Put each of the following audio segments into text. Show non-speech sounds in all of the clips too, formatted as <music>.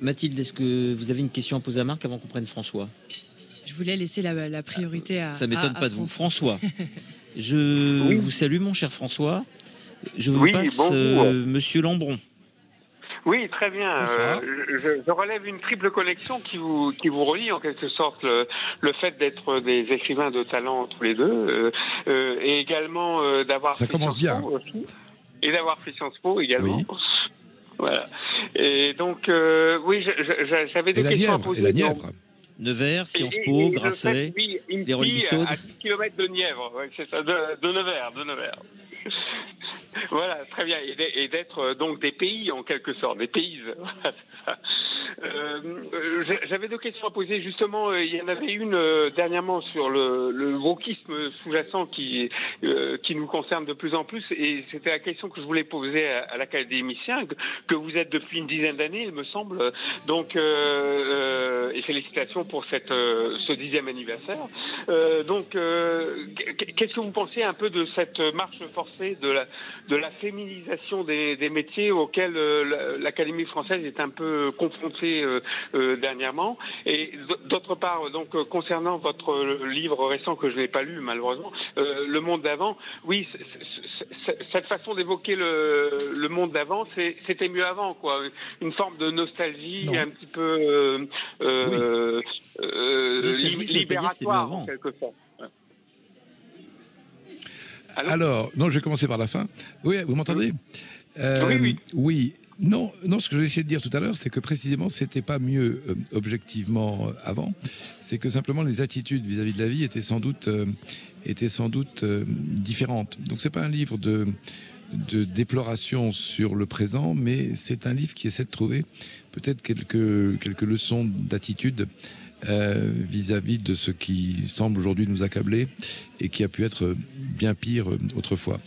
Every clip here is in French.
Mathilde, est-ce que vous avez une question à poser à Marc avant qu'on prenne François? Je voulais laisser la, la priorité à. Ça m'étonne pas de vous. François. <laughs> Je vous salue, mon cher François. Je vous Oui, passe euh, Monsieur Lambron. Oui, très bien. Euh, je, je relève une triple connexion qui vous qui vous relie en quelque sorte le, le fait d'être des écrivains de talent tous les deux euh, et également euh, d'avoir Ça fait commence Sciences bien. Po aussi, et d'avoir fait Sciences Po également. Voilà. Et donc euh, oui, j'avais des Et la questions à Nièvre, poser. et la Nièvre. Nevers, Sciences et- Po, et le Grasset, fait, oui, une les Rolling. À 10 km de Nièvre, ouais, c'est ça, de, de Nevers, de Nevers. <laughs> voilà, très bien. Et d'être- Et d'être euh, donc des pays en quelque sorte, des pays. <laughs> Euh, euh, j'a- J'avais deux questions à poser. Justement, euh, il y en avait une dernièrement sur le, le wokisme sous-jacent qui euh, qui nous concerne de plus en plus. Et c'était la question que je voulais poser à, à l'académicien que, vous êtes depuis une dizaine d'années, il me semble. Donc, et félicitations pour cette ce dixième anniversaire. Donc, qu'est-ce que vous pensez un peu de cette marche forcée de la de la féminisation des, des métiers auxquels la- l'Académie française est un peu confrontée euh, euh, dernièrement. Et d'autre part, donc euh, concernant votre livre récent que je n'ai pas lu malheureusement, Le Monde d'avant, oui, cette façon d'évoquer le, le monde d'avant, c'était mieux avant, quoi. Une forme de nostalgie, un petit peu euh, euh, euh, mieux libératoire en quelque sorte. Ouais. Alors, non, je vais commencer par la fin. Oui, vous m'entendez? Oui, oui. Oui. Non, non, ce que j'ai essayé de dire tout à l'heure, c'est que précisément, c'était pas mieux euh, objectivement euh, avant. C'est que simplement les attitudes vis-à-vis de la vie étaient sans doute, euh, étaient sans doute différentes. Donc, c'est pas un livre de de déploration sur le présent, mais c'est un livre qui essaie de trouver peut-être quelques quelques leçons d'attitude vis-à-vis de ce qui semble aujourd'hui nous accabler et qui a pu être bien pire autrefois.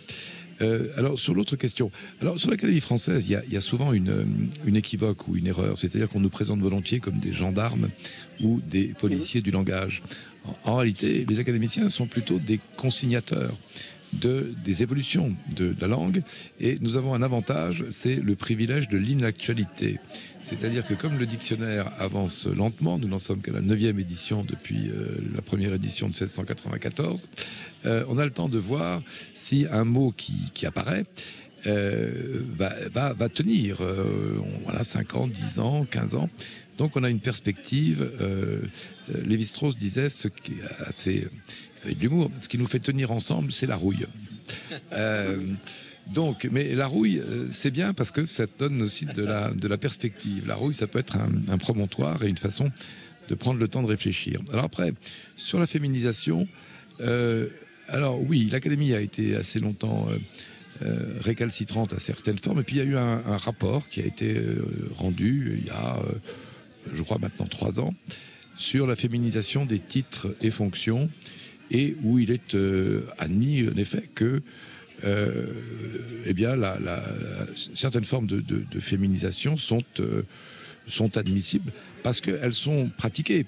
Euh, alors sur l'autre question, alors sur l'Académie française, il y a, il y a souvent une, une équivoque ou une erreur, c'est-à-dire qu'on nous présente volontiers comme des gendarmes ou des policiers du langage. En, en réalité, les académiciens sont plutôt des consignateurs de, des évolutions de, la langue et nous avons un avantage, c'est le privilège de l'inactualité. C'est-à-dire que comme le dictionnaire avance lentement, nous n'en sommes qu'à la neuvième édition depuis euh, la première édition de 1794, euh, on a le temps de voir si un mot qui, qui apparaît euh, va, va, tenir. On- voilà, 5 ans, 10 ans, 15 ans. Donc on a une perspective. Lévi-Strauss disait ce qui est assez avec de l'humour, ce qui nous fait tenir ensemble, c'est la rouille. <laughs> Euh, donc, mais la rouille, euh, c'est bien parce que ça donne aussi de la, de la perspective. La rouille, ça peut être un, un promontoire et une façon de prendre le temps de réfléchir. Alors après, sur la féminisation, euh, alors oui, l'Académie a été assez longtemps euh, récalcitrante à certaines formes, et puis il y a eu un, un rapport qui a été rendu il y a, je crois maintenant trois ans, sur la féminisation des titres et fonctions, et où il est euh, admis en effet que euh, eh bien, certaines formes de, féminisation sont, euh, sont admissibles parce qu'elles sont pratiquées.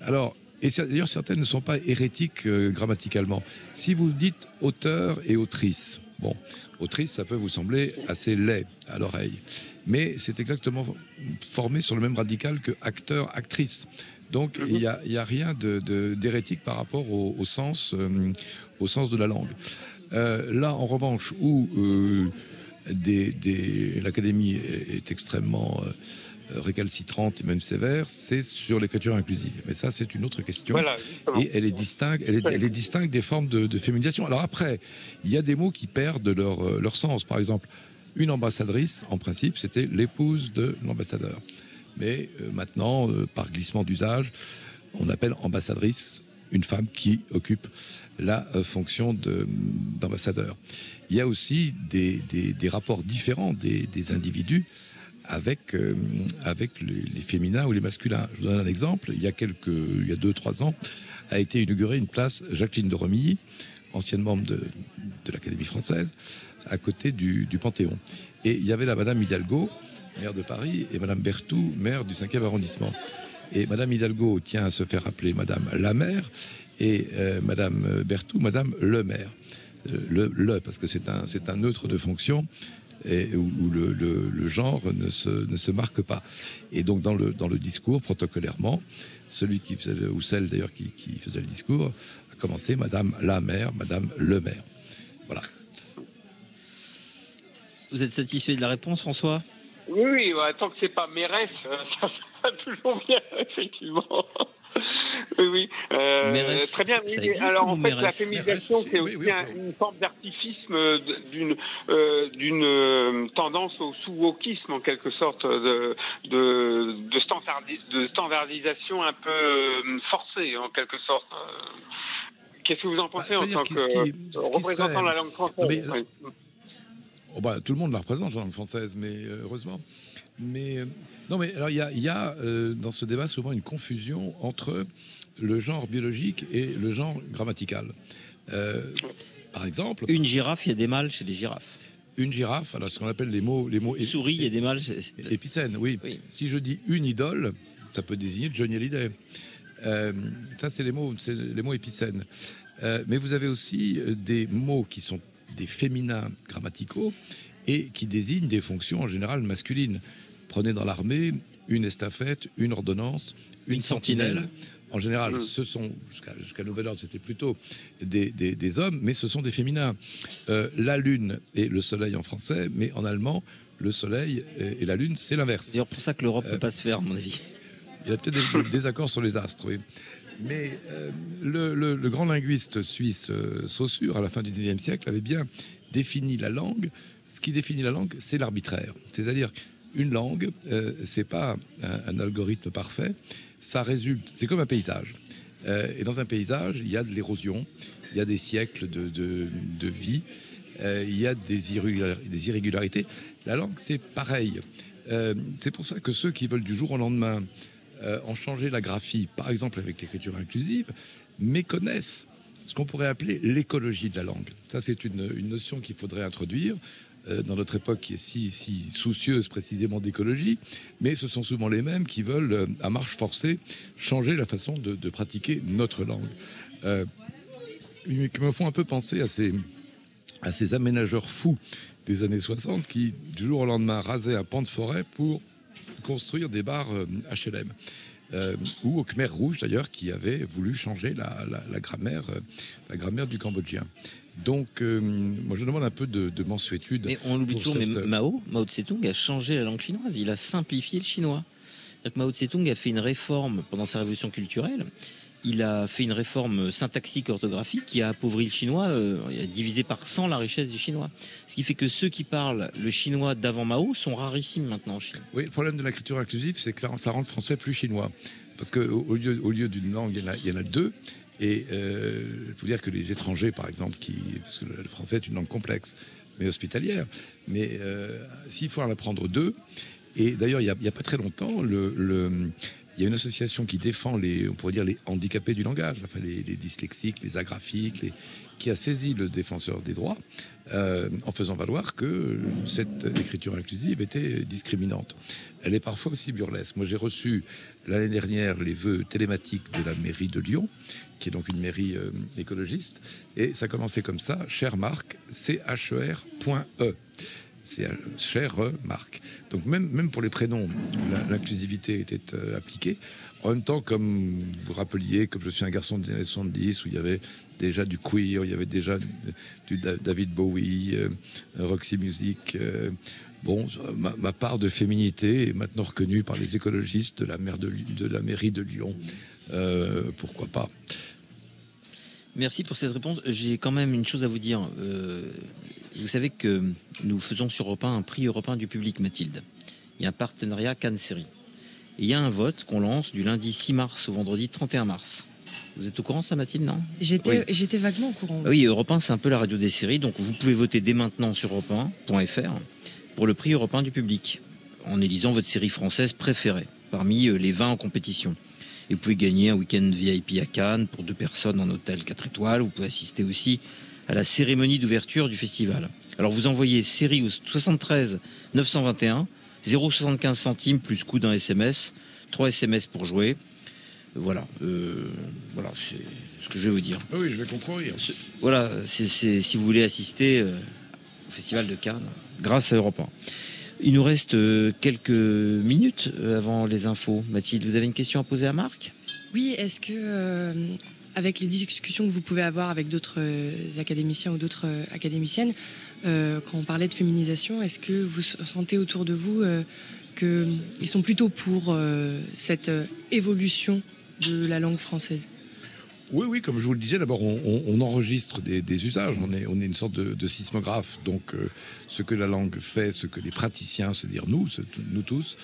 Alors, et d'ailleurs, certaines ne sont pas hérétiques grammaticalement. Si vous dites auteur et autrice, bon, autrice, ça peut vous sembler assez laid à l'oreille, mais c'est exactement formé sur le même radical que acteur, actrice. Donc, il n'y a, il y a rien de- de- d'hérétique par rapport au, au sens, euh, au sens de la langue. Euh, là, en revanche, où euh, des- des- l'Académie est, extrêmement récalcitrante et même sévère, c'est sur l'écriture inclusive. Mais ça, c'est une autre question. Voilà, et elle est distincte, elle est, elle est distincte des formes de, de féminisation. Alors après, il y a des mots qui perdent leur, leur sens. Par exemple, une ambassadrice, en principe, c'était l'épouse de l'ambassadeur. Mais euh, maintenant, euh, par glissement d'usage, on appelle ambassadrice une femme qui occupe la euh, fonction de- d'ambassadeur. Il y a aussi des, rapports différents des, individus avec, avec les, féminins ou les masculins. Je vous donne un exemple. Il y a quelques, il y a deux, trois ans, a été inaugurée une place Jacqueline de Romilly, ancienne membre de, de l'Académie française, à côté du, du Panthéon. Et il y avait la Madame Hidalgo, maire de Paris, et Madame Berthoud, maire du 5e arrondissement. Et Madame Hidalgo tient à se faire appeler Madame la maire, et euh, Madame Berthoud, Madame le maire. Euh, Le, le, parce que c'est un, c'est un neutre de fonction et, où, le, genre ne se, ne se, marque pas. Et donc dans le, dans le discours, protocolairement, celui qui faisait, ou celle d'ailleurs qui, qui, faisait le discours, a commencé Madame la maire, Madame le maire. Voilà. Vous êtes satisfait de la réponse, François? Oui, oui, tant que c'est pas mairesse, <laughs> ça va toujours bien, <laughs> effectivement. oui, oui. Euh, très bien. alors en fait, la féminisation, c'est aussi une forme d'artificisme d'une euh, d'une euh, tendance au sous-wokisme en quelque sorte de de, de, standardisation un peu forcée en quelque sorte. Qu'est-ce que vous en pensez bah, en tant que représentant la langue française? Oh, bah, Tout le monde la représente, la langue française, mais heureusement. Mais non, mais alors il y a, y a dans ce débat souvent une confusion entre le genre biologique et le genre grammatical. Euh, par exemple. Une girafe, il y a des mâles chez les girafes. Une girafe, alors ce qu'on appelle les mots. Les mots souris, il y a des mâles. Épicènes, oui. Si je dis une idole, ça peut désigner Johnny Hallyday. Euh, ça, c'est les mots, c'est les mots épicènes. Euh, mais vous avez aussi des mots qui sont des féminins grammaticaux et qui désignent des fonctions en général masculines. Prenez dans l'armée une estafette, une ordonnance, une, sentinelle. En général, mm. ce sont, jusqu'à Nouvel Ordre, c'était plutôt des, hommes, mais ce sont des féminins. Euh, la Lune et le Soleil en français, mais en allemand, le Soleil et, la Lune, c'est l'inverse. C'est pour ça que l'Europe ne peut euh, pas se faire, à mon avis. Il y a peut-être des désaccords sur les astres, oui. Mais euh, le, grand linguiste suisse Saussure, à la fin du XIXe siècle, avait bien défini la langue. Ce qui définit la langue, c'est l'arbitraire. C'est-à-dire, une langue, c'est pas un algorithme parfait, ça résulte, c'est comme un paysage. Euh, et dans un paysage, il y a de l'érosion, il y a des siècles de, vie, euh, il y a des, irrégularités. La langue, c'est pareil. Euh, c'est pour ça que ceux qui veulent du jour au lendemain en changer la graphie, par exemple avec l'écriture inclusive, méconnaissent ce qu'on pourrait appeler l'écologie de la langue. Ça, c'est une, notion qu'il faudrait introduire. Euh, dans notre époque qui est si, si soucieuse précisément d'écologie, mais ce sont souvent les mêmes qui veulent, euh, à marche forcée, changer la façon de, pratiquer notre langue. Euh, qui me font un peu penser à ces, à ces aménageurs fous des années 60 qui, du jour au lendemain, rasaient un pan de forêt pour construire des bars HLM. ou au Khmer Rouge d'ailleurs, qui avait voulu changer la, la grammaire, la grammaire du cambodgien. Donc, euh, moi, je demande un peu de, de mensuétude. Mais on l'oublie toujours, mais Mao, Mao Tse-tung a changé la langue chinoise. Il a simplifié le chinois. Mao Tse-tung a fait une réforme pendant sa révolution culturelle. Il a fait une réforme syntaxique orthographique qui a appauvri le chinois, euh, divisé par 100 la richesse du chinois. Ce qui fait que ceux qui parlent le chinois d'avant Mao sont rarissimes maintenant en Chine. Oui, le problème de l'écriture inclusive, c'est que ça rend le français plus chinois. Parce qu'au lieu, au lieu d'une langue, il y en a deux. Et euh, je peux dire que les étrangers, par exemple, qui, parce que le français est une langue complexe, mais hospitalière, mais euh, s'il faut en apprendre deux, et d'ailleurs, il n'y a, pas très longtemps, le, il y a une association qui défend les, on pourrait dire, les handicapés du langage, enfin les, dyslexiques, les agraphiques, les, qui a saisi le défenseur des droits euh, en faisant valoir que cette écriture inclusive était discriminante. Elle est parfois aussi burlesque. Moi, j'ai reçu l'année dernière les vœux télématiques de la mairie de Lyon, qui est donc une mairie euh, écologiste, et ça commençait comme ça, cher Marc, C-H-E-R.E. C'est Marc. Donc même, même pour les prénoms, l'inclusivité était euh, appliquée. En même temps, comme vous rappeliez, comme je suis un garçon des années 70, où il y avait déjà du queer, il y avait déjà du David Bowie, euh, Roxy Music. bon, ma, part de féminité est maintenant reconnue par les écologistes de la, de, de la mairie de Lyon. pourquoi pas? Merci pour cette réponse. J'ai quand même une chose à vous dire. Euh, vous savez que nous faisons sur Europe 1 un prix européen du public, Mathilde. Il y a un partenariat Cannes Série. Et il y a un vote qu'on lance du lundi 6 mars au vendredi 31 mars. Vous êtes au courant, ça, Mathilde, non? J'étais vaguement au courant. Oui, Europe 1, c'est un peu la radio des séries. Donc, vous pouvez voter dès maintenant sur europe1.fr pour le prix européen du public, en élisant votre série française préférée parmi euh, les 20 en compétition. Et vous pouvez gagner un week-end VIP à Cannes pour deux personnes en hôtel 4 étoiles. Vous pouvez assister aussi à la cérémonie d'ouverture du festival. Alors vous envoyez série au 73 921 0,75 centimes plus coût d'un SMS, 3 SMS pour jouer. Voilà, euh, voilà, c'est ce que je vais vous dire. Ah oui, je vais concourir. Voilà, c'est si vous voulez assister euh, au Festival de Cannes, grâce à Europe 1. Il nous reste euh, quelques minutes avant les infos. Mathilde, vous avez une question à poser à Marc? Oui, est-ce que, euh, avec les discussions que vous pouvez avoir avec d'autres euh, académiciens ou d'autres euh, académiciennes, euh, quand on parlait de féminisation, est-ce que vous sentez autour de vous qu'ils sont plutôt pour cette évolution de la langue française? Oui, oui, comme je vous le disais, d'abord, on, enregistre des, usages. On est, une sorte de, sismographe. Donc, ce que la langue fait, ce que les praticiens, c'est-à-dire nous, nous tous,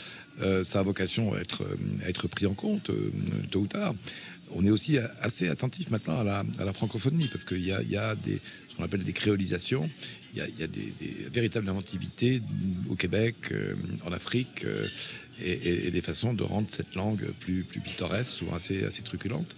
ça a vocation à être, euh, pris en compte euh, tôt ou tard. On est aussi assez attentif maintenant à la, francophonie parce qu'il y a, des, ce qu'on appelle des créolisations. Il y a, des, véritables inventivités au Québec, euh, en Afrique, euh, et des façons de rendre cette langue plus, plus pittoresque, souvent assez, assez truculente.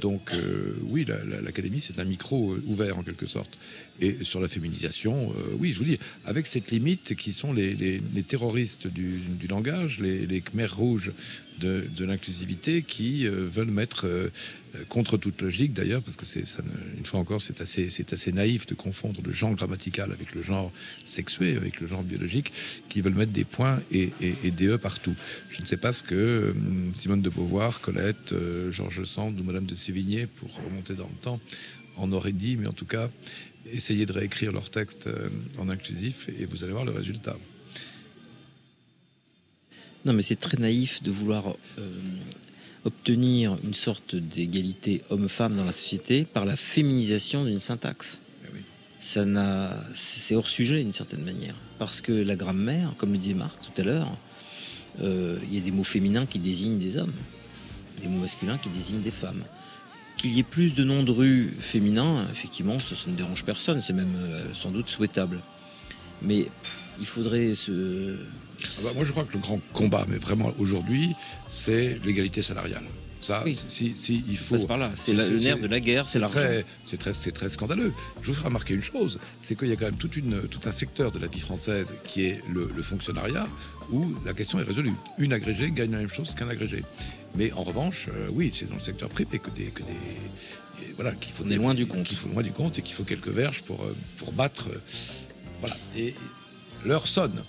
Donc euh, oui, la- la- l'académie, c'est un micro euh, ouvert en quelque sorte. Et sur la féminisation, euh, oui, je vous dis, avec cette limite qui sont les, les- terroristes du, du langage, les, les Khmers rouges de, l'inclusivité, qui euh, veulent mettre, euh, contre toute logique d'ailleurs, parce que c'est une fois encore, c'est assez, assez naïf de confondre le genre grammatical avec le genre sexué, avec le genre biologique, qui veulent mettre des points et, des E partout. Je ne sais pas ce que euh, Simone de Beauvoir, Colette, euh, Georges Sand ou Madame de Sévigné, pour remonter dans le temps, en auraient dit, mais en tout cas, essayez de réécrire leur texte en inclusif et vous allez voir le résultat. Non, mais c'est très naïf de vouloir euh, obtenir une sorte d'égalité homme-femme dans la société par la féminisation d'une syntaxe. Eh oui. Ça n'a, c'est hors sujet d'une certaine manière, parce que la grammaire, comme le disait Marc tout à l'heure, euh, il y a des mots féminins qui désignent des hommes, des mots masculins qui désignent des femmes. Qu'il y ait plus de noms de rue féminins, effectivement, ça, ça ne dérange personne, c'est même euh, sans doute souhaitable. Mais il faudrait se, Ah bah, moi, je crois que le grand combat, mais vraiment aujourd'hui, c'est l'égalité salariale. Ça, Oui. si, si il faut. par là. C'est le nerf de la guerre, c'est l'argent. c'est très, très scandaleux. Je vous ferai remarquer une chose, c'est qu'il y a quand même toute une, tout un secteur de la vie française qui est le, le fonctionnariat, où la question est résolue. Une agrégée gagne la même chose qu'un agrégé. Mais en revanche, euh, oui, c'est dans le secteur privé que des, que des voilà qu'il faut On est loin du compte. qu'il faut loin du compte et qu'il faut quelques verges pour euh, pour battre. euh, voilà. Et l'heure sonne.